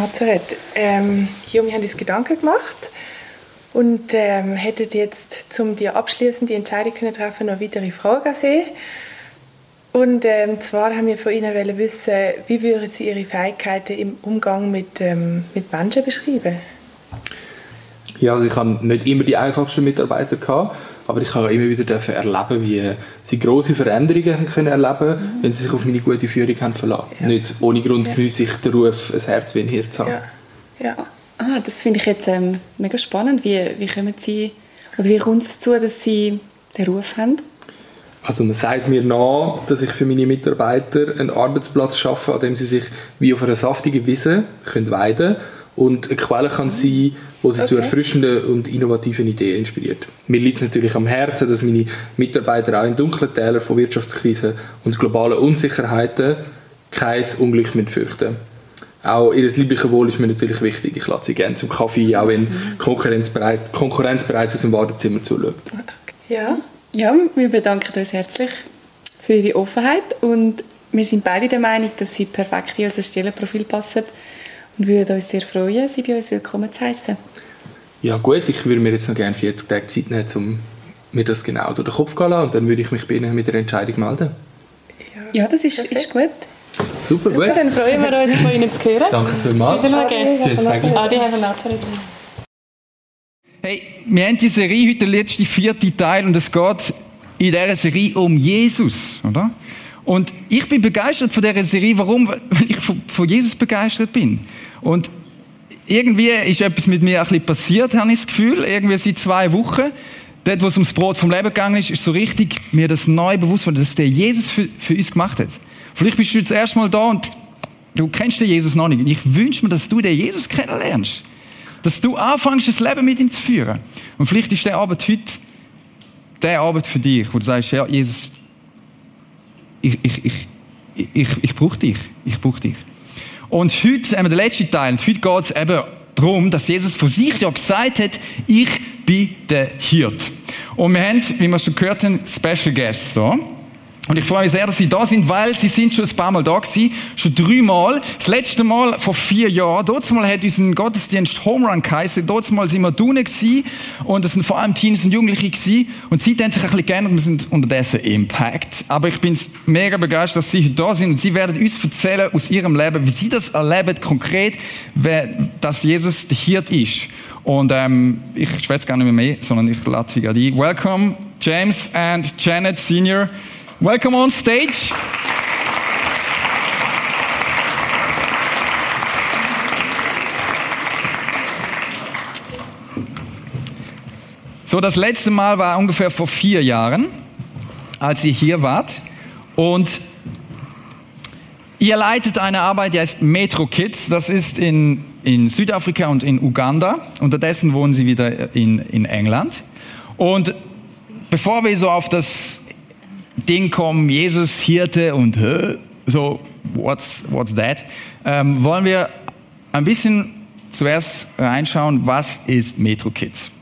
Nazareth. Ähm, ja, wir haben uns Gedanken gemacht und ähm, hätten jetzt, um dir abschließend die Entscheidung können treffen, noch weitere Fragen sehen. Und ähm, zwar haben wir von Ihnen wollen wissen, wie würden Sie Ihre Fähigkeiten im Umgang mit, ähm, mit Menschen beschreiben? Ja, also ich habe nicht immer die einfachsten Mitarbeiter gehabt, aber ich habe immer wieder dürfen erleben, wie sie große Veränderungen können erleben, mhm. wenn sie sich auf meine gute Führung haben verlassen. Ja. Nicht ohne Grund ja. sich der Ruf, ein Herz wie ein Hirn zu haben. Ja. ja. Ah, das finde ich jetzt ähm, mega spannend. Wie, wie kommen Sie, oder wie kommt es dazu, dass Sie den Ruf haben? Also man sagt mir nach, dass ich für meine Mitarbeiter einen Arbeitsplatz schaffe, an dem sie sich wie auf einer saftigen Wiese können weiden können und eine Quelle kann sein, wo sie okay. zu erfrischenden und innovativen Ideen inspiriert. Mir liegt es natürlich am Herzen, dass meine Mitarbeiter auch in dunklen Tälern von Wirtschaftskrisen und globalen Unsicherheiten kein Unglück mit fürchten. Auch ihr liebliches Wohl ist mir natürlich wichtig. Ich lade sie gerne zum Kaffee, auch wenn mhm. Konkurrenz, bereit, Konkurrenz bereits aus dem Wartezimmer zuschaut. Ja. ja, wir bedanken uns herzlich für Ihre Offenheit und wir sind beide der Meinung, dass Sie perfekt in unser Stellenprofil passen und würden uns sehr freuen, Sie bei uns willkommen zu heißen. Ja gut, ich würde mir jetzt noch gerne 40 Tage Zeit nehmen, um mir das genau durch den Kopf zu lassen und dann würde ich mich bei Ihnen mit der Entscheidung melden. Ja, das ist, ist gut. Super, Super, gut. Dann freuen wir uns, von Ihnen zu hören. Danke vielmals. Wiedersehen. Schönes Tag. Adi, haben Nazareth. Hey, wir haben die Serie heute, der letzte vierte Teil, und es geht in dieser Serie um Jesus, oder? Und ich bin begeistert von dieser Serie. Warum? Weil ich von Jesus begeistert bin. Und irgendwie ist etwas mit mir ein bisschen passiert, habe ich das Gefühl. Irgendwie seit zwei Wochen. Dort, wo es ums Brot vom Leben gegangen ist, ist so richtig mir das neu bewusst worden, dass der Jesus für, für uns gemacht hat. Vielleicht bist du das erste Mal da und du kennst den Jesus noch nicht. Ich wünsche mir, dass du den Jesus kennenlernst. Dass du anfängst, das Leben mit ihm zu führen. Und vielleicht ist der Abend heute der Abend für dich, wo du sagst, ja, Jesus, ich, ich, ich, ich, ich brauche dich. Ich brauche dich. Und heute haben wir den letzten Teil. Und heute geht es eben darum, dass Jesus von sich ja gesagt hat, ich bin der Hirt. Und wir haben, wie wir schon gehört haben, Special Guests. So. Und ich freue mich sehr, dass Sie da sind, weil Sie sind schon ein paar Mal da gewesen. Schon dreimal. Das letzte Mal vor vier Jahren. Dort mal hat unser Gottesdienst Home Run geheißen. Dort mal sind wir drinnen gewesen. Und es sind vor allem Teens und Jugendliche gewesen. Und sie haben sich ein bisschen geändert. Wir sind unterdessen Impact. Aber ich bin mega begeistert, dass Sie heute da sind. Und Sie werden uns erzählen aus Ihrem Leben, wie Sie das erleben, konkret, dass Jesus der Hirt ist. Und ähm, ich schwätze gar nicht mehr, mehr sondern ich lade Sie gerade ein. Welcome, James and Janet Senior. Welcome on stage. So, das letzte Mal war ungefähr vor vier Jahren, als ihr hier wart. Und ihr leitet eine Arbeit, die heißt Metro Kids. Das ist in, in Südafrika und in Uganda. Unterdessen wohnen sie wieder in, in England. Und bevor wir so auf das Ding kommen, Jesus Hirte und so, what's, what's that? Ähm, wollen wir ein bisschen zuerst reinschauen, was ist Metro Kids?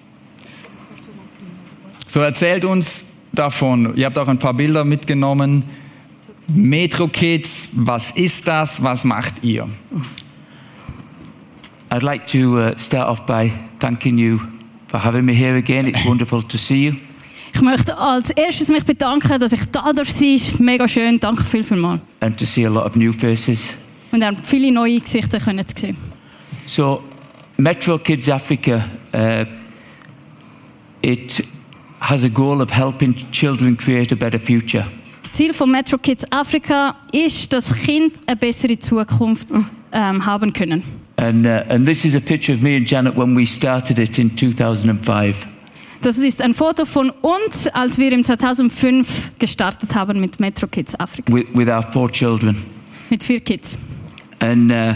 So erzählt uns davon. Ihr habt auch ein paar Bilder mitgenommen. Metro Kids, was ist das? Was macht ihr? I'd like to uh, start off by thanking you for having me here again. It's wonderful to see you. Ich möchte als erstes mich bedanken, dass ich da darf sein. Ist mega schön. Danke viel, viel mal. And to see a lot of new faces. Und dann viele neue Gesichter können zu sehen. So, Metro Kids Africa, uh, it has a goal of helping children create a better future. Das Ziel von Metro Kids Afrika ist, dass Kinder eine bessere Zukunft ähm, haben können. And, uh, and this is a picture of me and Janet when we started it in 2005. Das ist ein Foto von uns, als wir im 2005 gestartet haben mit Metro Kids Afrika. With, with our four children. Mit vier Kids. And, uh,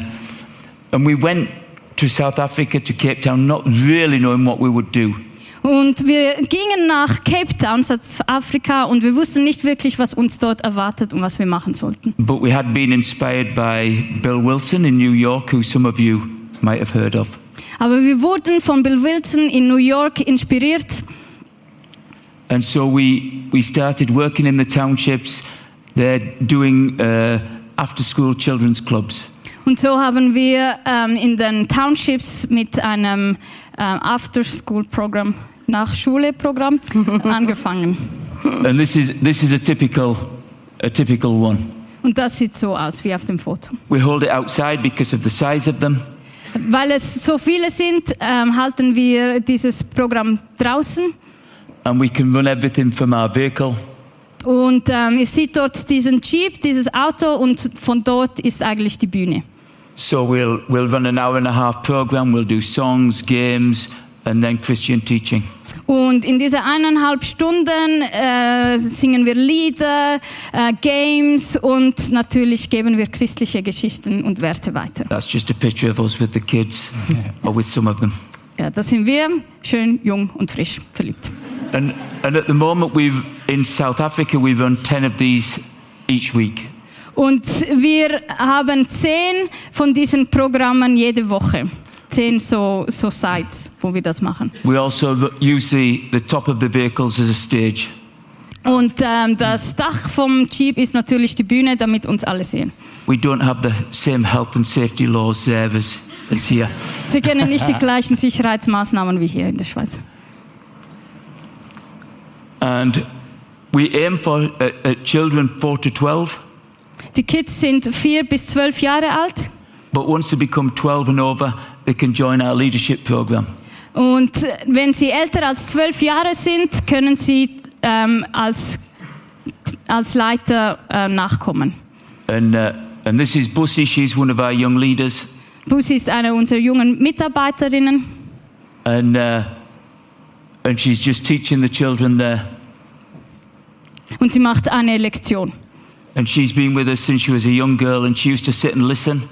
and we went to South Africa, to Cape Town, not really knowing what we would do. Und wir gingen nach Cape Town, Südafrika, und wir wussten nicht wirklich, was uns dort erwartet und was wir machen sollten. But we had been inspired by Bill Wilson in New York, who some of you might have heard of. Aber wir wurden von Bill Wilson in New York inspiriert. And so we, we started working in the townships, they're doing uh, after school children's clubs. Und so haben wir ähm, in den Townships mit einem ähm, After-School-Programm, Nach-Schule-Programm angefangen. And this is, this is a typical, a typical one. Und das sieht so aus wie auf dem Foto. We hold it outside because of the size of them. Weil es so viele sind, ähm, halten wir dieses Programm draußen. And we can run everything from our vehicle. Und ähm, ihr seht dort diesen Jeep, dieses Auto und von dort ist eigentlich die Bühne. So we'll, we'll run an hour and a half program. We'll do songs, games, and then Christian teaching. Und in diese eineinhalb Stunden äh, singen wir Lieder, äh, Games und natürlich geben wir christliche Geschichten und Werte weiter. That's just a picture of us with the kids, or with some of them. Ja, da sind wir schön, jung und frisch verliebt. And, and at the moment, we've in South Africa, we run 10 of these each week. Und wir haben zehn von diesen Programmen jede Woche. Zehn so, so Sites, wo wir das machen. We also use the, the top of the vehicles as a stage. Und ähm, das Dach vom Jeep ist natürlich die Bühne, damit uns alle sehen. We don't have the same health and safety laws there as, as here. Sie kennen nicht die gleichen Sicherheitsmaßnahmen wie hier in der Schweiz. And we aim for uh, uh, children 4 to 12, Die Kids sind vier bis zwölf Jahre alt. but once they become 12 and over, they can join our leadership program. Und äh, wenn sie älter als zwölf Jahre sind, können sie ähm, als, als Leiter äh, nachkommen. And, uh, and this is Bussy, she's one of our young leaders. Busi ist eine unserer jungen Mitarbeiterinnen And, uh, and she's just teaching the children there. und sie macht eine Lektion. And she's been with us since she was a young girl, and she used to sit and listen.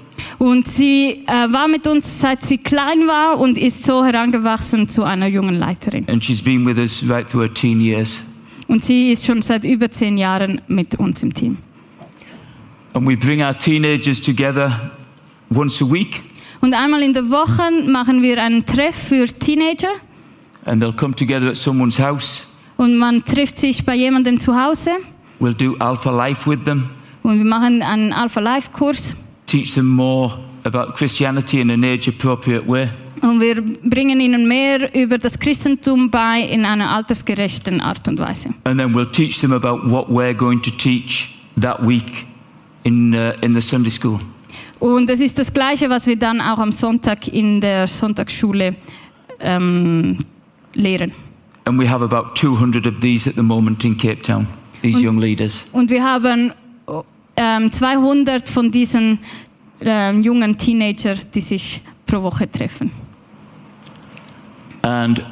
Und sie äh, war mit uns, seit sie klein war und ist so herangewachsen zu einer jungen Leiterin. And she's been with us right through her teen years. Und sie ist schon seit über zehn Jahren mit uns im Team. And we bring our teenagers together once a week, Und einmal in der Woche machen wir einen Treff für Teenager and they'll come together at someone's house. und man trifft sich bei jemandem zu Hause We'll do Alpha Life with them, und wir machen einen Alpha Life Kurs teach them more about Christianity in an age appropriate way. und wir bringen ihnen mehr über das Christentum bei in einer altersgerechten Art und Weise. And then we'll teach them about what we're going to teach that week in, uh, in the Sunday school. Und das ist das Gleiche, was wir dann auch am Sonntag in der Sonntagsschule ähm, lehren. And we have about 200 of these at the moment in Cape Town, these young leaders. Und wir haben ähm, 200 von diesen ähm, jungen Teenager, die sich pro Woche treffen. And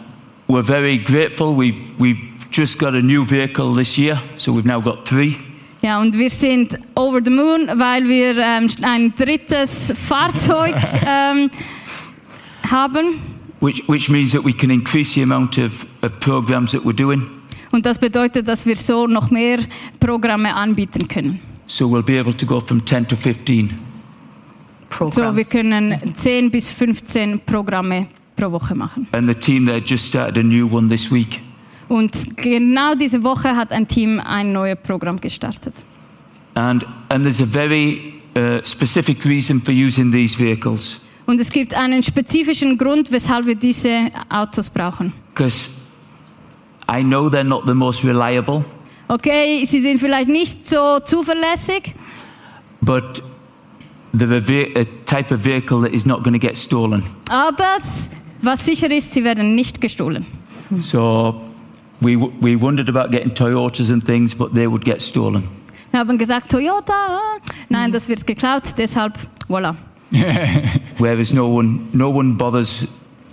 we're very grateful. We've, we've just got a new vehicle this year, so we've now got three. Ja, und wir sind over the moon, weil wir ähm, ein drittes Fahrzeug ähm, haben. Which, which means that we can increase the amount of, of programs that we're doing. Und das bedeutet, dass wir so noch mehr Programme anbieten können. So we'll be able to go from 10 to 15. So, wir können 10 bis 15 Programme pro Woche machen. And the team there just started a new one this week. Und genau diese Woche hat ein Team ein neues Programm gestartet. And, and there's a very uh, specific reason for using these vehicles. Und es gibt einen spezifischen Grund, weshalb wir diese Autos brauchen. Because I know they're not the most reliable, Okay, sie sind vielleicht nicht so zuverlässig, but a type of vehicle that is not going to get stolen. aber was sicher ist, sie werden nicht gestohlen. So we, we wondered about getting Toyotas and things, but they would get stolen. Wir haben gesagt, Toyota, nein, das wird geklaut, deshalb, voilà. Whereas no one, no one bothers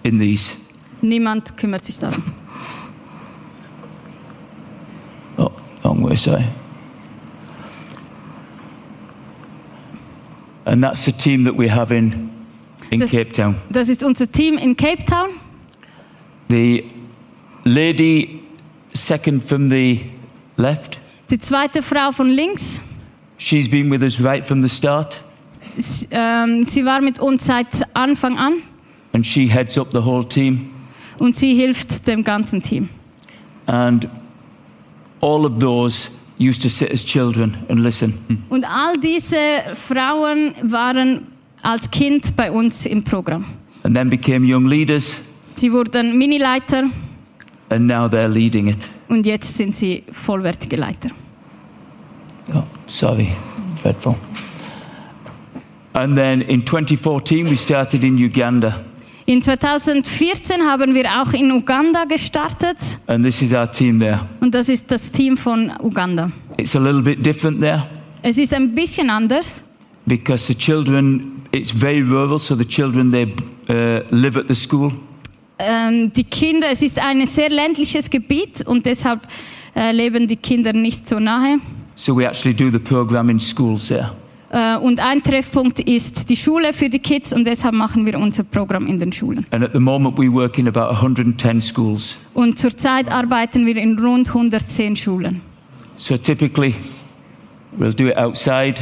in these. Niemand kümmert sich darum. Way, sorry. And that's the team that we have in, in Das- Cape Town. Das ist unser Team in Cape Town. The lady second from the left, Die zweite Frau von links, she's been with us right from the start, s- ähm, sie war mit uns seit Anfang an and she heads up the whole team. und sie hilft dem ganzen Team. And all of those used to sit as children and listen. Und all diese Frauen waren als Kind bei uns im Programm. And then became young leaders, Sie wurden Minileiter and now they're leading it. und jetzt sind sie vollwertige Leiter. Oh, sorry, dreadful. And then in 2014, we started in Uganda. In 2014 haben wir auch in Uganda gestartet And this is our team there. und das ist das Team von Uganda. It's a little bit different there Es ist ein bisschen anders, because the children, it's very rural, so the children, they uh, live at the school. ähm, die Kinder, es ist ein sehr ländliches Gebiet und deshalb äh, leben die Kinder nicht so nahe. So we actually do the program in schools there. Äh, und ein Treffpunkt ist die Schule für die Kids und deshalb machen wir unser Programm in den Schulen. And at the moment, we work in about 110 schools. Und zurzeit arbeiten wir in rund 110 Schulen. So typically, we'll do it outside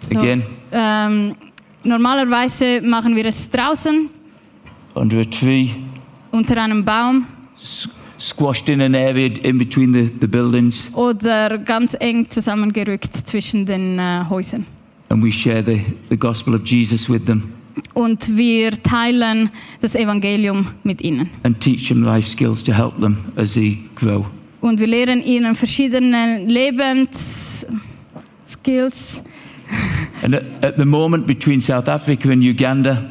So, again, ähm, normalerweise machen wir es draußen under a tree, unter einem Baum s- squashed in an area in between the, the buildings, oder ganz eng zusammengerückt zwischen den äh, Häusern. And we share the, the gospel of Jesus with them Und wir teilen das Evangelium mit ihnen. and teach them life skills to help them as they grow. Und wir lehren ihnen verschiedene Lebensskills. And at, at the moment, between South Africa and Uganda,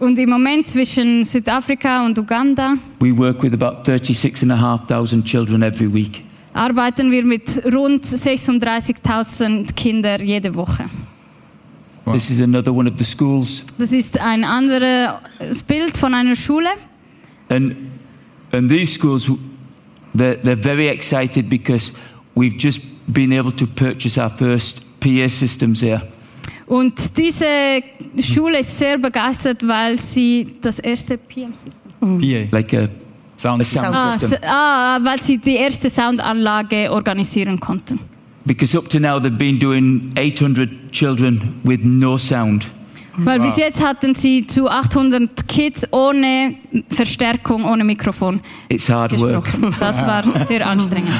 Und im Moment zwischen Südafrika und Uganda we work with about 36,500 children every week. arbeiten wir mit rund 36.000 Kindern jede Woche. This is another one of the schools. Das ist ein anderes Bild von einer Schule. And, and these schools, they're, they're very excited because we've just been able to purchase our first PA systems there. Und diese Schule ist sehr begeistert, weil sie das erste PM-System PA. Like a, Sound a sound ah, system. ah, weil sie die erste Soundanlage organisieren konnten. Because up to now they've been doing 800 children with no sound. Weil bis jetzt hatten sie zu 800 Kids ohne Verstärkung, ohne Mikrofon It's hard work. Das war sehr anstrengend.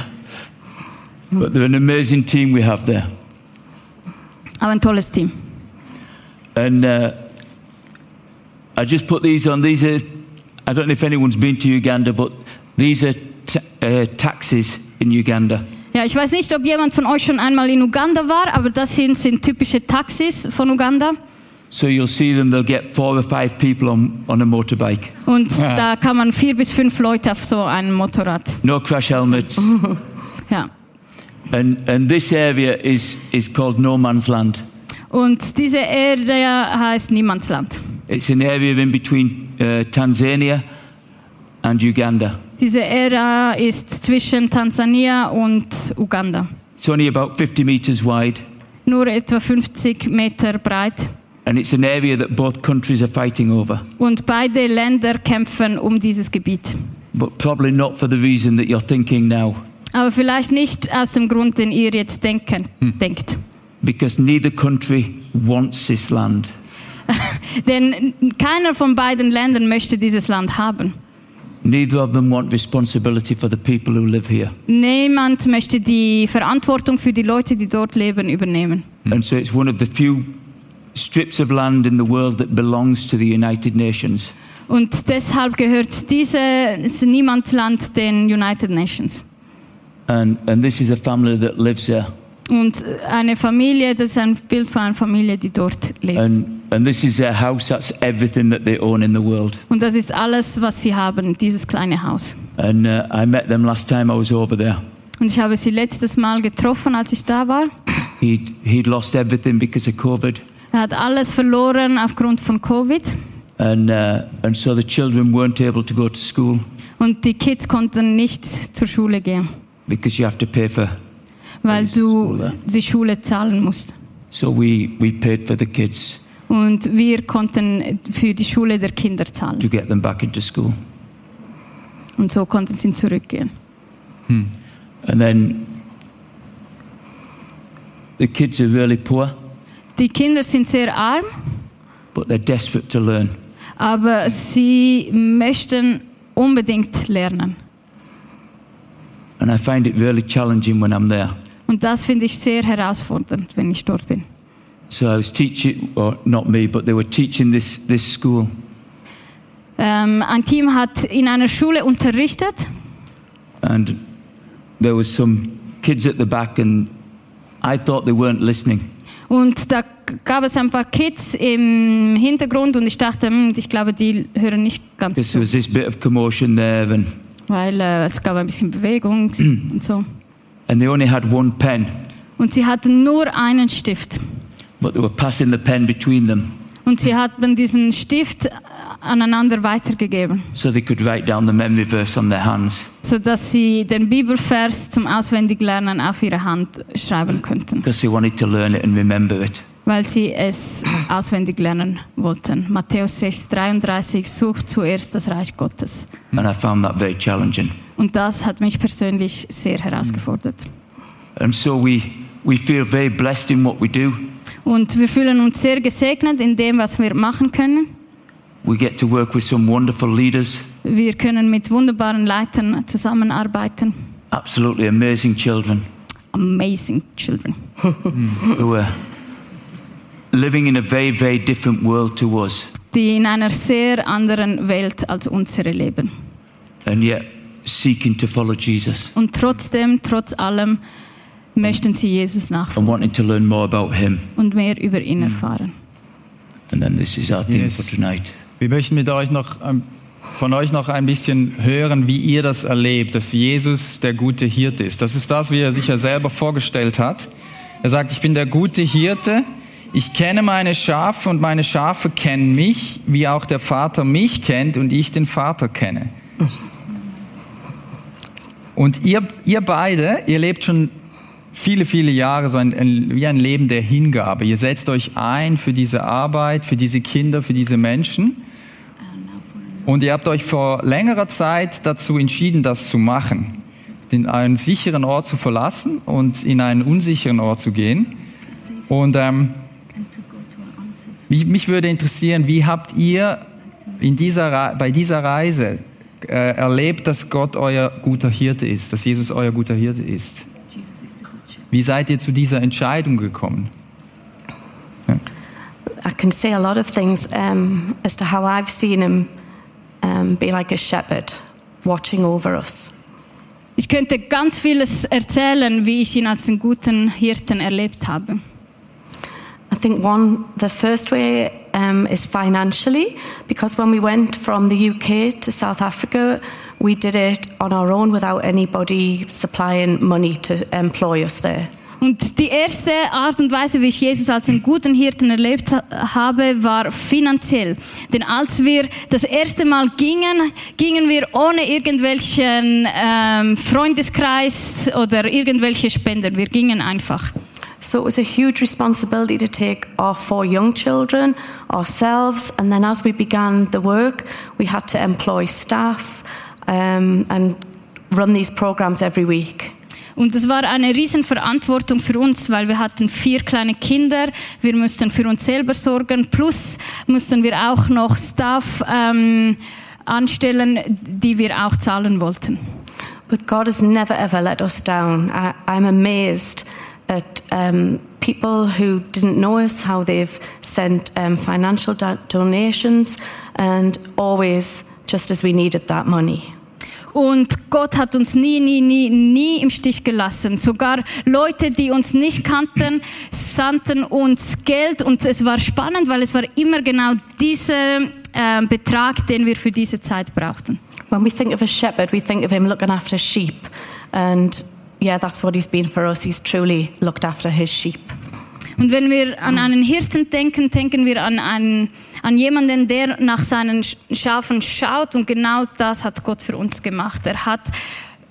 But they're an amazing team we have there. Aber ein tolles Team. And uh, I just put these on. These are, I don't know if anyone's been to Uganda, but these are ta- uh, taxis in Uganda. Ja, ich weiß nicht, ob jemand von euch schon einmal in Uganda war, aber das sind, sind typische Taxis von Uganda. So you'll see them, they'll get four or five people on, on a motorbike. Und da kann man vier bis fünf Leute auf so einem Motorrad. No crash helmets. Ja. and, and this area is, is called No Man's Land. Und diese Area heißt Niemandsland. It's an area in between uh, Tanzania and Uganda. Diese Area ist zwischen Tansania und Uganda. It's only about 50 meters wide, Nur etwa 50 Meter breit. and it's an area that both countries are fighting over. Und beide Länder kämpfen um dieses Gebiet. But probably not for the reason that you're thinking now. Aber vielleicht nicht aus dem Grund, den ihr jetzt denken, denkt. Because neither country wants this land. Denn keiner von beiden Ländern möchte dieses Land haben. Neither of them want responsibility for the people who live here. Niemand möchte die Verantwortung für die Leute, die dort leben, übernehmen. Hmm. And so it's one of the few strips of land in the world that belongs to the United Nations. Und deshalb gehört dieses Niemandland den United Nations. And, and this is a family that lives there. Und eine Familie, das ist ein Bild von einer Familie, die dort lebt. And, and this is their house, that's everything that they own in the world. Und das ist alles, was sie haben, dieses kleine Haus. And uh, I met them last time I was over there. Und ich habe sie letztes Mal getroffen, als ich da war. He'd, he'd lost everything because of COVID. Er hat alles verloren aufgrund von Covid. And, uh, and so the children weren't able to go to school Und die Kids konnten nicht zur Schule gehen, because you have to pay for. weil School, du die Schule zahlen musst. So we, we paid for the kids Und wir konnten für die Schule der Kinder zahlen. to get them back into school. Und so konnten sie zurückgehen. And then the kids are really poor, Die Kinder sind sehr arm, but they're desperate to learn. aber sie möchten unbedingt lernen. And I find it really challenging when I'm there Und das finde ich sehr herausfordernd, wenn ich dort bin. So I was teaching, or not me, but they were teaching this, this school. Ähm, ein Team hat in einer Schule unterrichtet And there was some kids at the back and I thought they weren't listening. und da gab es ein paar Kids im Hintergrund und ich dachte, hm, ich glaube, die hören nicht ganz Because zu, was this bit of commotion there weil äh, es gab ein bisschen Bewegung und so. and they only had one pen, Und sie hatten nur einen Stift. But they were passing the pen between them Und sie hatten diesen Stift aneinander weitergegeben, so they could write down the memory verse on their hands. sodass sie den Bibelvers zum Auswendiglernen auf ihre Hand schreiben könnten, Because they wanted to learn it and remember it. weil sie es auswendig lernen wollten. Matthäus 6, 33, sucht zuerst das Reich Gottes. And I found that very challenging. Und das hat mich persönlich sehr herausgefordert. And so we, we feel very blessed in what we do. Und wir fühlen uns sehr gesegnet in dem, was wir machen können. We get to work with some wonderful leaders, Wir können mit wunderbaren Leitern zusammenarbeiten. absolutely amazing children Amazing children. who are living in a very, very different world to us. die in einer sehr anderen Welt als unsere leben. and yet seeking to follow Jesus Und trotzdem, trotz allem, möchten sie Jesus and nachfolgen wanting to learn more about Him. und mehr über ihn erfahren. And then this is our theme Yes. for tonight. Wir möchten mit euch noch ähm, von euch noch ein bisschen hören, wie ihr das erlebt, dass Jesus der gute Hirte ist. Das ist das, wie er sich ja selber vorgestellt hat. Er sagt, ich bin der gute Hirte, ich kenne meine Schafe und meine Schafe kennen mich, wie auch der Vater mich kennt und ich den Vater kenne. Und ihr, ihr beide, ihr lebt schon viele, viele Jahre so ein, ein, wie ein Leben der Hingabe. Ihr setzt euch ein für diese Arbeit, für diese Kinder, für diese Menschen. Und ihr habt euch vor längerer Zeit dazu entschieden, das zu machen. Den, einen sicheren Ort zu verlassen und in einen unsicheren Ort zu gehen. Und ähm, mich, mich würde interessieren, wie habt ihr in dieser, bei dieser Reise äh, erlebt, dass Gott euer guter Hirte ist, dass Jesus euer guter Hirte ist? Wie seid ihr zu dieser Entscheidung gekommen? I can say a lot of things um, as to how I've seen him um, be like a shepherd watching over us. Ich könnte ganz vieles erzählen, wie ich ihn als einen guten Hirten erlebt habe. I think one, the first way um, is financially, because when we went from the UK to South Africa, we did it on our own without anybody supplying money to employ us there. Und die erste Art und Weise, wie ich Jesus als einen guten Hirten erlebt ha- habe, war finanziell. Denn als wir das erste Mal gingen, gingen wir ohne irgendwelchen ähm, Freundeskreis oder irgendwelche Spender. Wir gingen einfach. So it was a huge responsibility to take our four young children, ourselves, and then as we began the work, we had to employ staff um, and run these programs every week. Und das war eine Riesenverantwortung für uns, weil wir hatten vier kleine Kinder, wir mussten für uns selber sorgen, plus mussten wir auch noch Staff ähm, anstellen, die wir auch zahlen wollten. But God has never ever let us down. I, I'm amazed at um, people who didn't know us, how they've sent um, financial donations, and always just as we needed that money. Und Gott hat uns nie, nie, nie, nie im Stich gelassen. Sogar Leute, die uns nicht kannten, sandten uns Geld. Und es war spannend, weil es war immer genau dieser ähm, Betrag, den wir für diese Zeit brauchten. When we think of a shepherd, we think of him looking after sheep. And yeah, that's what he's been for us. He's truly looked after his sheep. Und wenn wir an einen Hirten denken, denken wir an, einen, an jemanden, der nach seinen Sch- Schafen schaut. Und genau das hat Gott für uns gemacht. Er hat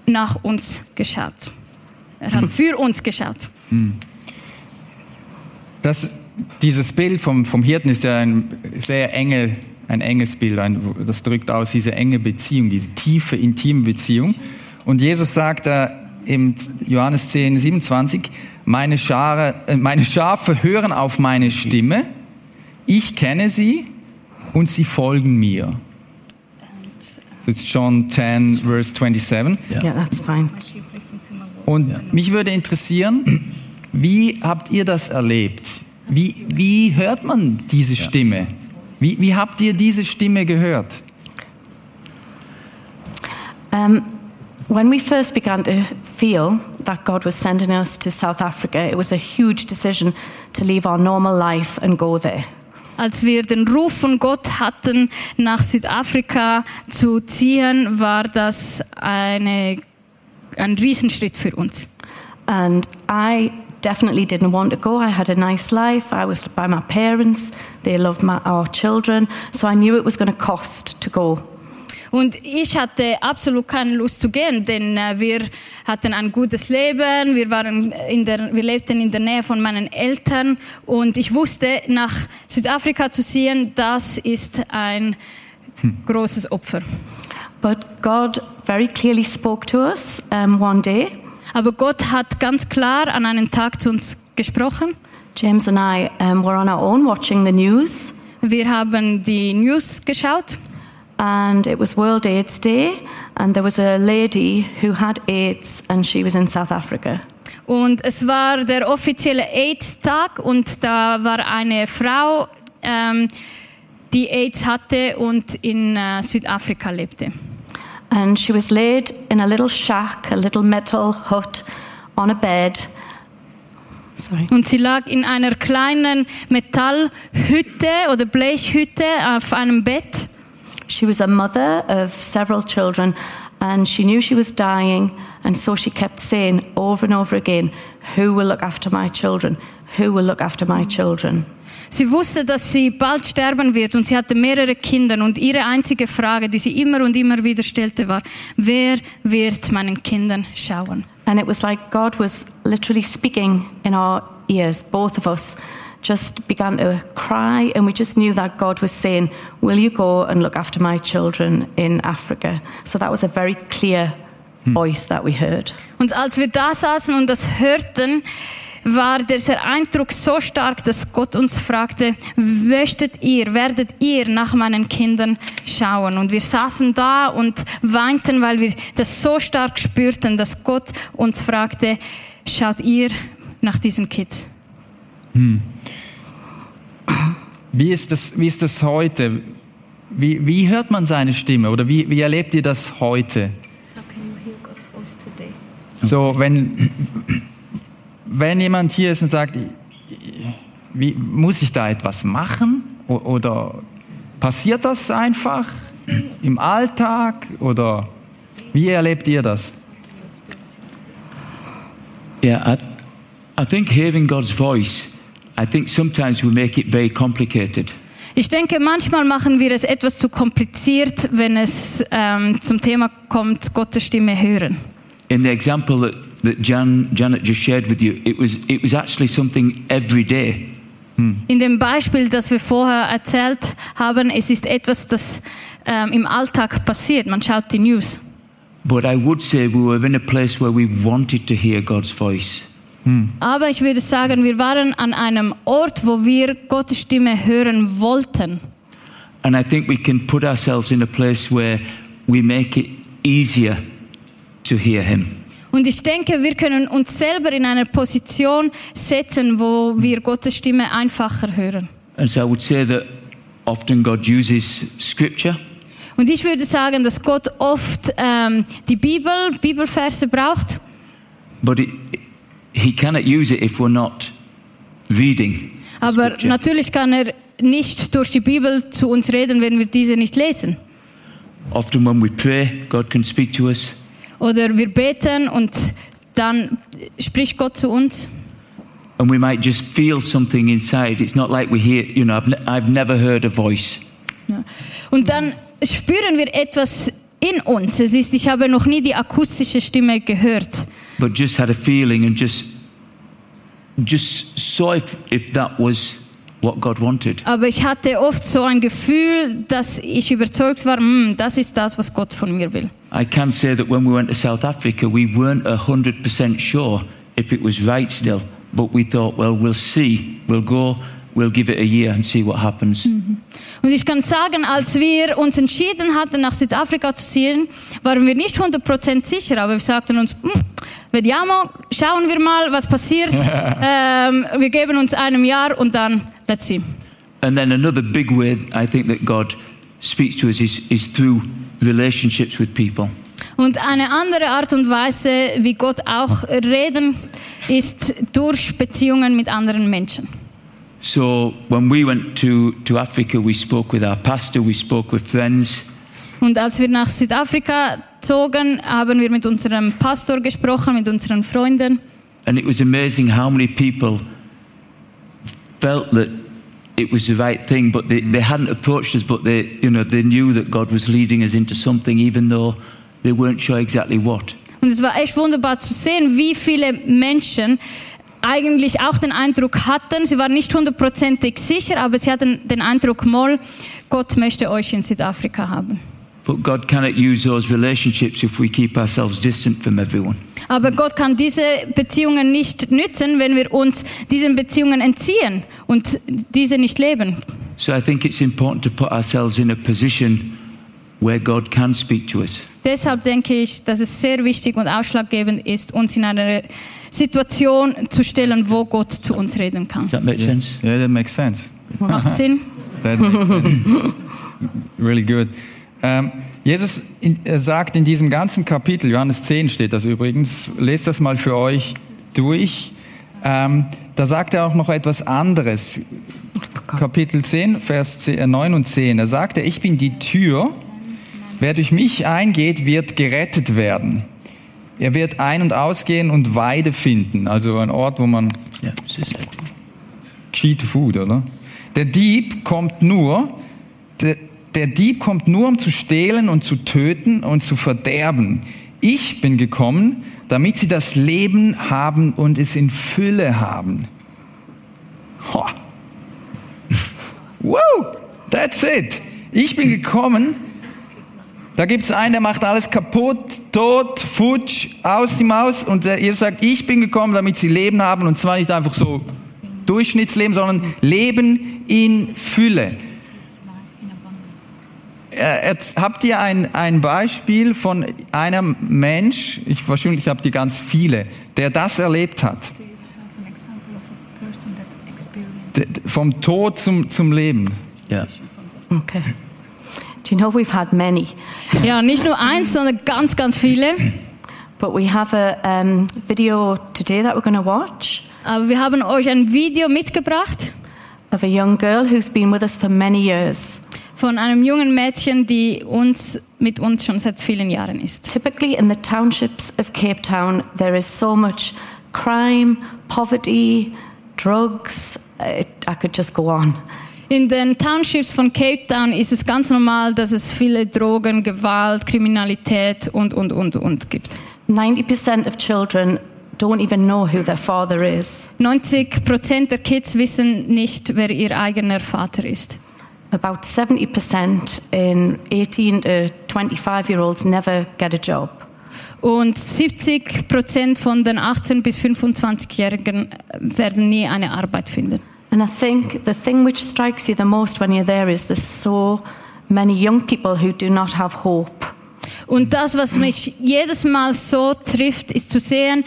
nach uns geschaut. Er hat für uns geschaut. Das, dieses Bild vom, vom Hirten ist ja ein sehr enge, ein enges Bild. Ein, das drückt aus diese enge Beziehung, diese tiefe, intime Beziehung. Und Jesus sagt äh, im Johannes 10, 27, meine, Schare, äh, meine Schafe hören auf meine Stimme, ich kenne sie und sie folgen mir. So it's John 10, verse 27. Yeah, that's fine. Und mich würde interessieren, wie habt ihr das erlebt? Wie, wie hört man diese Stimme? Wie, wie habt ihr diese Stimme gehört? Um, when we first began to feel that God was sending us to South Africa, it was a huge decision to leave our normal life and go there. Als wir den Ruf von Gott hatten, nach Südafrika zu ziehen, war das eine, ein Riesenschritt für uns. And I definitely didn't want to go. I had a nice life. I was by my parents. They loved my, our children. So I knew it was going to cost to go. Und ich hatte absolut keine Lust zu gehen, denn äh, wir hatten ein gutes Leben, wir, waren in der, wir lebten in der Nähe von meinen Eltern und ich wusste, nach Südafrika zu ziehen, das ist ein großes Opfer. But God very clearly spoke to us um, one day. Aber Gott hat ganz klar an einem Tag zu uns gesprochen. James and I um, were on our own watching the news. Wir haben die News geschaut and it was World AIDS Day, and there was a lady who had AIDS, and she was in South Africa. und es war der offizielle AIDS-Tag und da war eine Frau, ähm, die AIDS hatte und in äh, Südafrika lebte. And she was laid in a little shack, a little metal hut, on a bed. Sorry. Und sie lag in einer kleinen Metallhütte oder Blechhütte auf einem Bett. She was a mother of several children, and she knew she was dying, and so she kept saying over and over again, Who will look after my children? Who will look after my children? Sie wusste, dass sie bald sterben wird und sie hatte mehrere Kinder und ihre einzige Frage, die sie immer und immer wieder stellte, war, wer wird meinen Kindern schauen? And it was like God was literally speaking in our ears, both of us just began to cry, and we just knew that God was saying, Will you go and look after my children in Africa? So that was a very clear hmm. voice that we heard. Und als wir da saßen und das hörten, war dieser Eindruck so stark, dass Gott uns fragte, möchtet ihr, werdet ihr nach meinen Kindern schauen? Und wir saßen da und weinten, weil wir das so stark spürten, dass Gott uns fragte, schaut ihr nach diesen Kids? Wie ist das, wie ist das heute? Wie, wie hört man seine Stimme oder wie, wie erlebt ihr das heute? So, wenn, wenn jemand hier ist und sagt, wie, muss ich da etwas machen? Oder passiert das einfach im Alltag? Oder wie erlebt ihr das? Yeah, I, I think hearing God's voice, I think sometimes we make it very complicated. Ich denke, manchmal machen wir es etwas zu kompliziert, wenn es ähm, zum Thema kommt, Gottes Stimme hören. In the example that, that Jan, Janet just shared with you, it was, it was actually something every day. In dem Beispiel, das wir vorher erzählt haben, es ist etwas, das ähm, im Alltag passiert. Man schaut die News. But I would say we were in a place where we wanted to hear God's voice. Aber ich würde sagen, wir waren an einem Ort, wo wir Gottes Stimme hören wollten. And I think we can put ourselves in a place where we make it easier to hear Him. Und ich denke, wir können uns selber in eine Position setzen, wo wir Gottes Stimme einfacher hören. And so I would say that often God uses Scripture, Und ich würde sagen, dass Gott oft ähm, die Bibel, Bibelverse braucht. but it, He cannot use it if we're not reading. Aber natürlich kann er nicht durch die Bibel zu uns reden, wenn wir diese nicht lesen. Often when we pray, God can speak to us. Oder wir beten und dann spricht Gott zu uns. And we might just feel something inside. It's not like we hear, you know, I've, ne- I've never heard a voice. Und dann spüren wir etwas in uns. Es ist, ich habe noch nie die akustische Stimme gehört. But just had a feeling and just just saw if, if that was what God wanted. Aber ich hatte oft so ein Gefühl, dass ich überzeugt war, "Hm, das ist das, was Gott von mir will. I can say that when we went to South Africa, we weren't hundred percent sure if it was right still, but we thought, well, we'll see, we'll go we'll give it a year and see what happens. Und ich kann sagen, als wir uns entschieden hatten, nach Südafrika zu ziehen, waren wir nicht 100% sicher, aber wir sagten uns, "Hm, vediamo, schauen wir mal, was passiert. ähm, wir geben uns einem Jahr und dann, let's see. And then another big way I think that God speaks to us is, is through relationships with people. Und eine andere Art und Weise, wie Gott auch reden, ist durch Beziehungen mit anderen Menschen. So when we went to, to Africa, we spoke with our pastor, we spoke with friends, Und als wir nach Südafrika zogen, haben wir mit unserem Pastor gesprochen, mit unseren Freunden. and it was amazing how many people felt that it was the right thing, but they, they hadn't approached us, but they, you know, they knew that God was leading us into something, even though they weren't sure exactly what. Und es war echt wunderbar zu sehen, wie viele Menschen eigentlich auch den Eindruck hatten, sie waren nicht hundertprozentig sicher, aber sie hatten den Eindruck, Moll, Gott möchte euch in Südafrika haben. But God cannot use those relationships if we keep ourselves distant from everyone. Aber Gott kann diese Beziehungen nicht nützen, wenn wir uns diesen Beziehungen entziehen und diese nicht leben. So I think it's important to put ourselves in a position where God can speak to us. Deshalb denke ich, dass es sehr wichtig und ausschlaggebend ist, uns in eine Situation zu stellen, wo Gott zu uns reden kann. Does that make sense? Yeah, that makes sense. Macht Sinn? That makes sense. really good. Ähm, Jesus er sagt in diesem ganzen Kapitel, Johannes 10 steht das übrigens, lest das mal für euch durch. Ähm, da sagt er auch noch etwas anderes. Kapitel 10, Vers 10, äh, 9 und 10. Da sagt er, ich bin die Tür. Wer durch mich eingeht, wird gerettet werden. Er wird ein- und ausgehen und Weide finden. Also ein Ort, wo man like- Cheat Food, oder? Der Dieb kommt nur, der, Dieb kommt nur, um zu stehlen und zu töten und zu verderben. Ich bin gekommen, damit sie das Leben haben und es in Fülle haben. Ho. Wow, that's it. Ich bin gekommen. Da gibt es einen, der macht alles kaputt, tot, futsch, aus die Maus. Und der, ihr sagt, ich bin gekommen, damit sie Leben haben. Und zwar nicht einfach so Durchschnittsleben, sondern Leben in Fülle. Äh, Jetzt habt ihr ein, ein Beispiel von einem Mensch, ich wahrscheinlich habt ihr ganz viele, der das erlebt hat. Vom Tod zum, zum Leben. Yeah. Okay. Do you know we've had many? Ja, nicht nur eins, sondern ganz, ganz viele. But we have a um, video today that we're going to watch Aber wir haben euch ein Video mitgebracht of a young girl who's been with us for many years. Von einem jungen Mädchen, die uns mit uns schon seit vielen Jahren ist. Typically, in the townships of Cape Town, there is so much crime, poverty, drugs. I could just go on. In den Townships von Cape Town ist es ganz normal, dass es viele Drogen, Gewalt, Kriminalität und, und, und, und gibt. 90% of children don't even know who their father is. 90 Prozent der Kids wissen nicht, wer ihr eigener Vater ist. About 70% in 18 to 25 year olds never get a job. Und 70 Prozent von den 18- bis 25-Jährigen werden nie eine Arbeit finden. And I think the thing which strikes you the most when you're there is there's so many young people who do not have hope. Und das, was mich jedes Mal so trifft, ist zu sehen,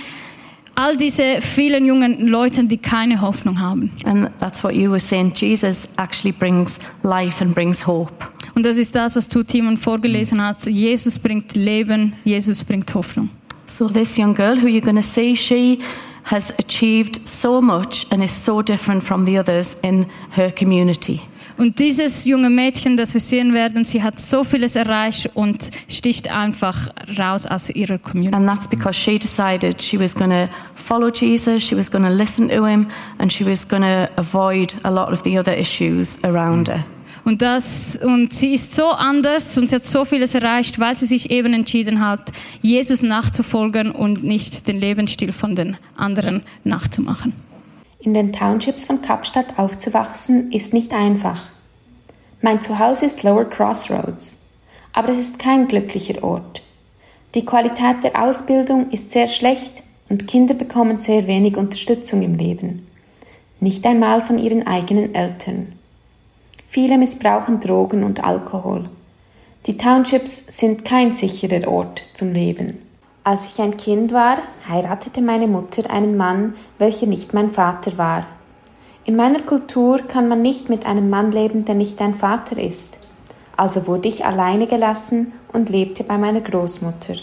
all diese vielen jungen Leute, die keine Hoffnung haben. And that's what you were saying. Jesus actually brings life and brings hope. Und das ist das, was du, Timon, vorgelesen hast. Jesus bringt Leben, Jesus bringt Hoffnung. So this young girl who you're going to see, she has achieved so much and is so different from the others in her community. Und dieses junge Mädchen, das wir sehen werden, sie hat so vieles erreicht und sticht einfach raus aus ihrer Community. And that's because she decided she was going to follow Jesus, she was going to listen to him, and she was going to avoid a lot of the other issues around her. Und, das, und sie ist so anders und sie hat so vieles erreicht, weil sie sich eben entschieden hat, Jesus nachzufolgen und nicht den Lebensstil von den anderen nachzumachen. In den Townships von Kapstadt aufzuwachsen ist nicht einfach. Mein Zuhause ist Lower Crossroads, aber es ist kein glücklicher Ort. Die Qualität der Ausbildung ist sehr schlecht und Kinder bekommen sehr wenig Unterstützung im Leben. nicht einmal von ihren eigenen Eltern. Viele missbrauchen Drogen und Alkohol. Die Townships sind kein sicherer Ort zum Leben. Als ich ein Kind war, heiratete meine Mutter einen Mann, welcher nicht mein Vater war. In meiner Kultur kann man nicht mit einem Mann leben, der nicht dein Vater ist. Also wurde ich alleine gelassen und lebte bei meiner Großmutter.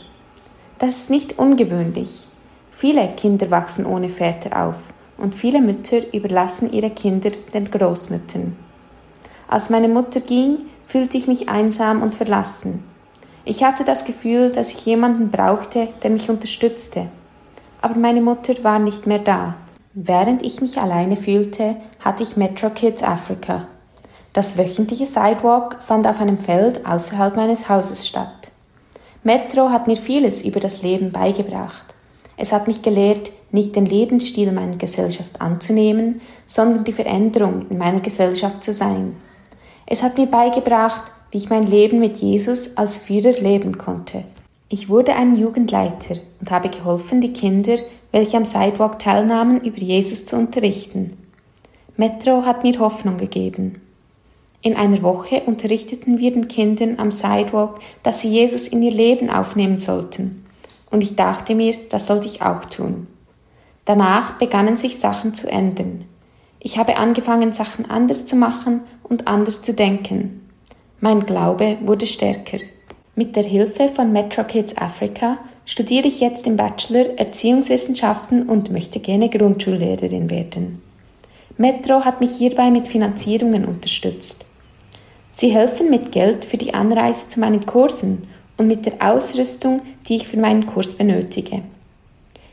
Das ist nicht ungewöhnlich. Viele Kinder wachsen ohne Väter auf und viele Mütter überlassen ihre Kinder den Großmüttern. Als meine Mutter ging, fühlte ich mich einsam und verlassen. Ich hatte das Gefühl, dass ich jemanden brauchte, der mich unterstützte. Aber meine Mutter war nicht mehr da. Während ich mich alleine fühlte, hatte ich Metro Kids Africa. Das wöchentliche Sidewalk fand auf einem Feld außerhalb meines Hauses statt. Metro hat mir vieles über das Leben beigebracht. Es hat mich gelehrt, nicht den Lebensstil meiner Gesellschaft anzunehmen, sondern die Veränderung in meiner Gesellschaft zu sein. Es hat mir beigebracht, wie ich mein Leben mit Jesus als Führer leben konnte. Ich wurde ein Jugendleiter und habe geholfen, die Kinder, welche am Sidewalk teilnahmen, über Jesus zu unterrichten. Metro hat mir Hoffnung gegeben. In einer Woche unterrichteten wir den Kindern am Sidewalk, dass sie Jesus in ihr Leben aufnehmen sollten. Und ich dachte mir, das sollte ich auch tun. Danach begannen sich Sachen zu ändern. Ich habe angefangen, Sachen anders zu machen und anders zu denken. Mein Glaube wurde stärker. Mit der Hilfe von Metro Kids Africa studiere ich jetzt im Bachelor Erziehungswissenschaften und möchte gerne Grundschullehrerin werden. Metro hat mich hierbei mit Finanzierungen unterstützt. Sie helfen mit Geld für die Anreise zu meinen Kursen und mit der Ausrüstung, die ich für meinen Kurs benötige.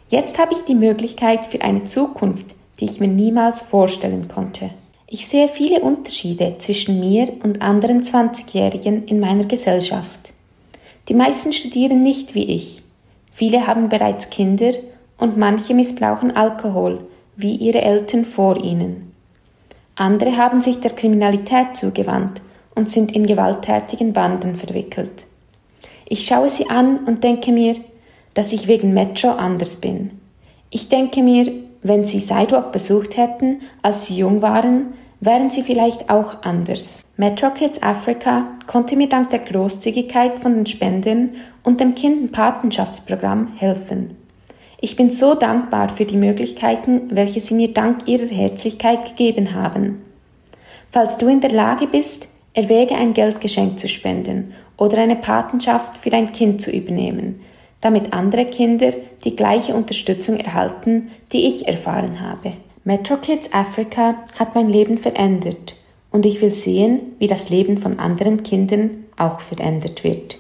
Jetzt habe ich die Möglichkeit für eine Zukunft, die ich mir niemals vorstellen konnte. Ich sehe viele Unterschiede zwischen mir und anderen 20-Jährigen in meiner Gesellschaft. Die meisten studieren nicht wie ich. Viele haben bereits Kinder und manche missbrauchen Alkohol, wie ihre Eltern vor ihnen. Andere haben sich der Kriminalität zugewandt und sind in gewalttätigen Banden verwickelt. Ich schaue sie an und denke mir, dass ich wegen Metro anders bin. Ich denke mir, wenn sie Sidewalk besucht hätten, als sie jung waren, wären sie vielleicht auch anders. Metro Kids Africa konnte mir dank der Großzügigkeit von den Spenden und dem Kinderpatenschaftsprogramm helfen. Ich bin so dankbar für die Möglichkeiten, welche Sie mir dank Ihrer Herzlichkeit gegeben haben. Falls du in der Lage bist, Erwäge ein Geldgeschenk zu spenden oder eine Patenschaft für ein Kind zu übernehmen, damit andere Kinder die gleiche Unterstützung erhalten, die ich erfahren habe. Metro Kids Africa hat mein Leben verändert und ich will sehen, wie das Leben von anderen Kindern auch verändert wird.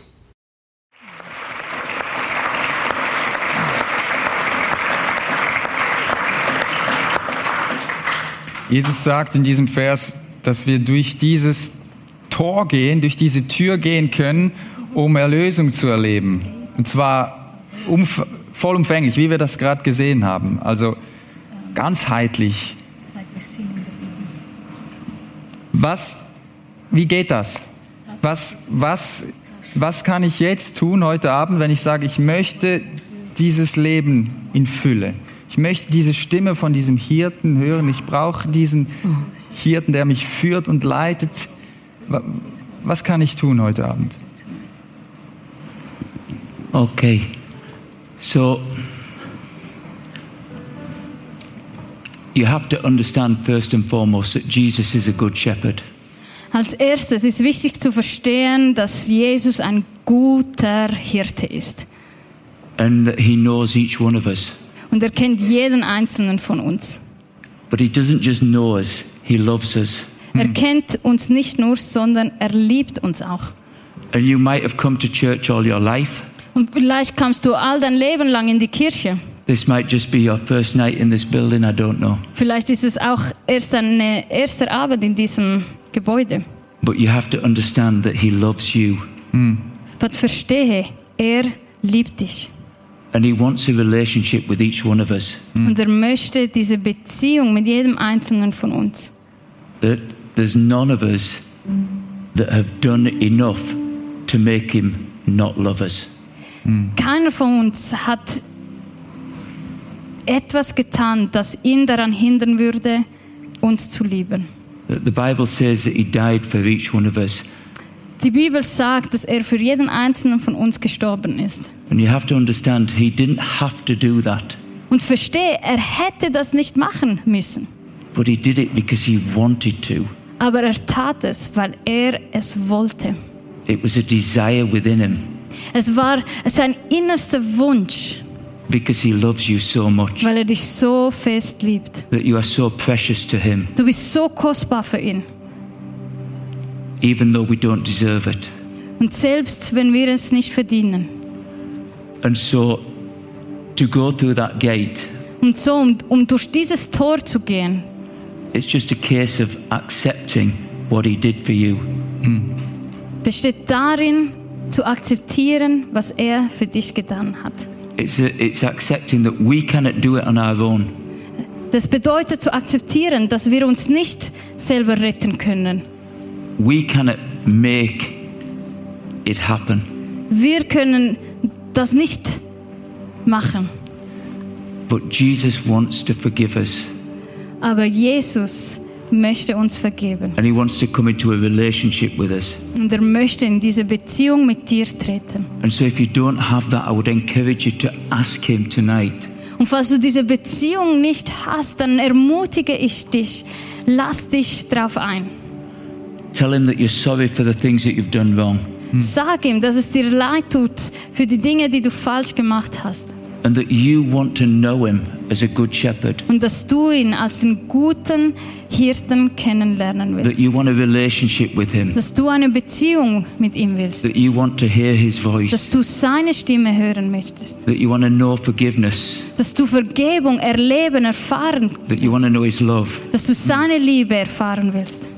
Jesus sagt in diesem Vers, dass wir durch dieses Tor gehen, durch diese Tür gehen können, um Erlösung zu erleben. Und zwar umf vollumfänglich, wie wir das gerade gesehen haben. Also ganzheitlich. Was, wie geht das? Was, was, was kann ich jetzt tun heute Abend, wenn ich sage, ich möchte dieses Leben in Fülle? Ich möchte diese Stimme von diesem Hirten hören. Ich brauche diesen Hirten, der mich führt und leitet was kann ich tun heute Abend? Okay. So, you have to understand first and foremost that Jesus is a good shepherd. Als erstes ist wichtig zu verstehen, dass Jesus ein guter Hirte ist. And that he knows each one of us. Und er kennt jeden einzelnen von uns. But he doesn't just know us, he loves us. Er kennt uns nicht nur, sondern er liebt uns auch. And you might have come to church all your life. Und vielleicht kommst du all dein Leben lang in die Kirche. This might just be your first night in this building, I don't know. Vielleicht ist es auch erst dein erster Abend in diesem Gebäude. But you have to understand that he loves you. Aber verstehe, er liebt dich. And he wants a relationship with each one of us. Und er möchte diese Beziehung mit jedem Einzelnen von uns. That there's none of us that have done enough to make him not love us. Keiner von uns hat etwas getan, das ihn daran hindern würde, uns zu lieben. The the Bible says that He died for each one of us. Die Bibel sagt, dass er für jeden einzelnen von uns gestorben ist. And you have to understand, He didn't have to do that, Und verstehe, er hätte das nicht machen müssen. but He did it because He wanted to. Aber er tat es, weil er es wollte. It was a desire within Him Es war sein innerster Wunsch, because He loves you so much, weil er dich so fest liebt. that you are so precious to Him, Du bist so kostbar für ihn. even though we don't deserve it. Und selbst wenn wir es nicht verdienen. And so, to go through that gate, Und so, um, um durch dieses Tor zu gehen, it's just a case of accepting what He did for you. besteht darin, zu akzeptieren, was er für dich getan hat. It's, a, it's accepting that we cannot do it on our own. Das bedeutet zu akzeptieren, dass wir uns nicht selber retten können. We cannot make it happen. Wir können das nicht machen. But Jesus wants to forgive us Aber Jesus möchte uns vergeben. and He wants to come into a relationship with us. Und er möchte in diese Beziehung mit dir treten. And so, if you don't have that, I would encourage you to ask Him tonight. Und falls du diese Beziehung nicht hast, dann ermutige ich dich, lass dich drauf ein. Tell Him that you're sorry for the things that you've done wrong Sag ihm, dass es dir leid tut für die Dinge, die du falsch gemacht hast. And that you want to know Him as a good shepherd, Und dass du ihn als den guten Hirten kennenlernen that willst. you want a relationship with Him, Dass du eine Beziehung mit ihm willst. that you want to hear His Dass voice, du seine Stimme hören möchtest. that you want to know forgiveness, Dass du Vergebung erleben, erfahren. that you want to know His love. Dass du seine Liebe erfahren willst.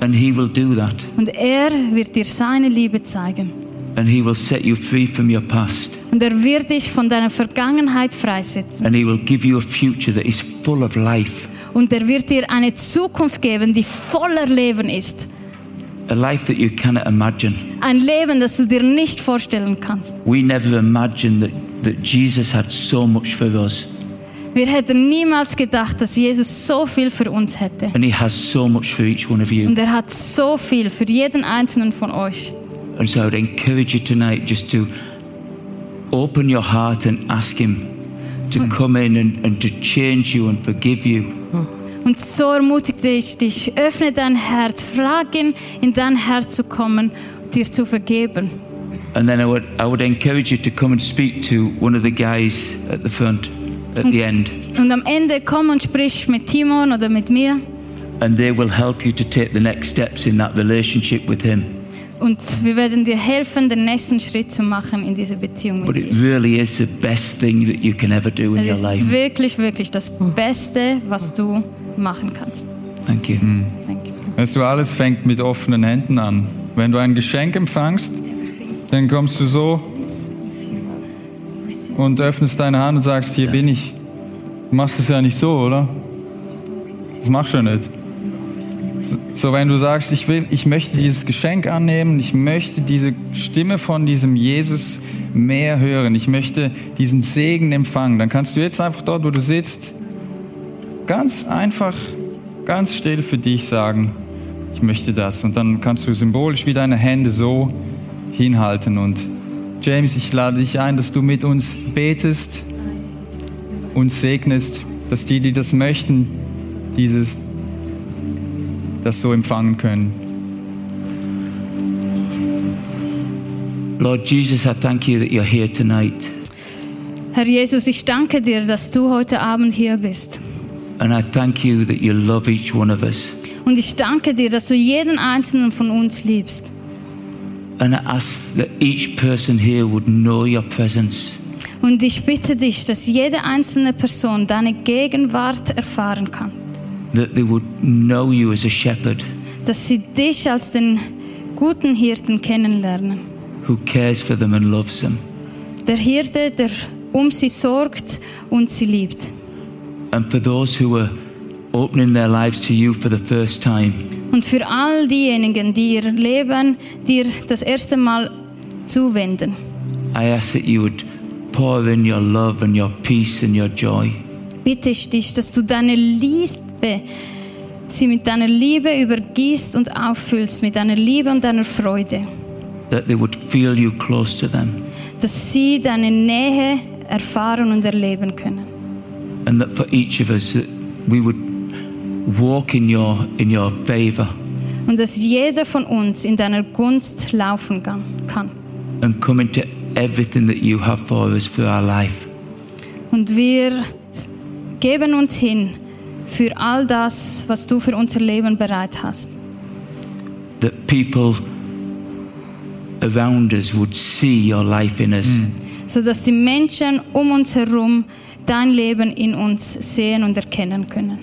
And He will do that. Und er wird dir seine Liebe zeigen. And He will set you free from your past. Und er wird dich von deiner Vergangenheit freisetzen. And He will give you a future that is full of life. Und er wird dir eine Zukunft geben, die voller Leben ist. A life that you cannot imagine. Ein Leben, das du dir nicht vorstellen kannst. We never imagined that, that Jesus had so much for us. Wir hätten niemals gedacht, dass Jesus so viel für uns hätte. And He has so much for each one of you. Und er hat so viel für jeden einzelnen von euch. And so I would encourage you tonight just to open your heart and ask Him to hmm. come in and, and to change you and forgive you. Hmm. Und so ermutigte ich dich, öffne dein Herz, frag ihn, in dein Herz zu kommen, dir zu vergeben. And then I would, I would encourage you to come and speak to one of the guys at the front, at the end. Und am Ende komm und sprich mit Timon oder mit mir. And they will help you to take the next steps in that relationship with Him. Und wir werden dir helfen, den nächsten Schritt zu machen in diese Beziehung mit But it really is the best thing that you can ever do in your Es ist life. wirklich, wirklich das Beste, was du machen kannst. Thank you. Thank you. Weißt du, alles fängt mit offenen Händen an. Wenn du ein Geschenk empfangst, dann kommst du so und öffnest deine Hand und sagst, hier bin ich. Du machst es ja nicht so, oder? Das machst du ja nicht. So, wenn du sagst, ich, will, ich möchte dieses Geschenk annehmen, ich möchte diese Stimme von diesem Jesus mehr hören, ich möchte diesen Segen empfangen, dann kannst du jetzt einfach dort, wo du sitzt, ganz einfach, ganz still für dich sagen, ich möchte das. Und dann kannst du symbolisch wie deine Hände so hinhalten. Und James, ich lade dich ein, dass du mit uns betest und segnest, dass die, die das möchten, dieses, das so empfangen können. Lord Jesus, I thank you that you're here tonight. Herr Jesus, ich danke dir, dass du heute Abend hier bist. And I thank you that you love each one of us. Und ich danke dir, dass du jeden einzelnen von uns liebst. And I ask that each person here would know your presence. Und ich bitte dich, dass jede einzelne Person deine Gegenwart erfahren kann. That they would know you as a shepherd Dass sie dich als den guten Hirten kennenlernen. who cares for them and loves them. Der Hirte, der um sie sorgt und sie liebt. And for those who are opening their lives to you for the first time, Und für all diejenigen, die ihr Leben dir das erste Mal zuwenden, I ask that you would pour in your love and your peace and your joy. Bitte ich dich, dass du deine Liebe sie mit deiner Liebe übergießt und auffüllst, mit deiner Liebe und deiner Freude. that they would feel you close to them, Dass sie deine Nähe erfahren und erleben können. and that for each of us, that we would walk in your, in your favor Und dass jeder von uns in deiner Gunst laufen kann- kann. and come into everything that you have for us for our life. Und wir geben uns hin für all das, was du für unser Leben bereit hast. That people around us would see your life in us. Sodass die Menschen um uns herum dein Leben in uns sehen und erkennen können.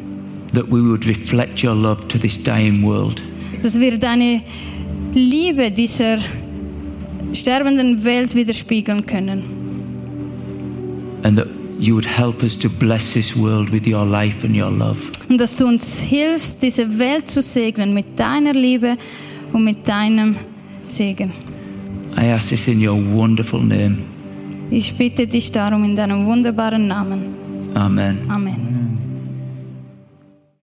That we would reflect your love to this dying world. Dass wir deine Liebe dieser sterbenden Welt widerspiegeln können. And that you would help us to bless this world with your life and your love. Und dass du uns hilfst, diese Welt zu segnen mit deiner Liebe und mit deinem Segen. I ask this in your wonderful name. Ich bitte dich darum in deinem wunderbaren Namen. Amen. Amen.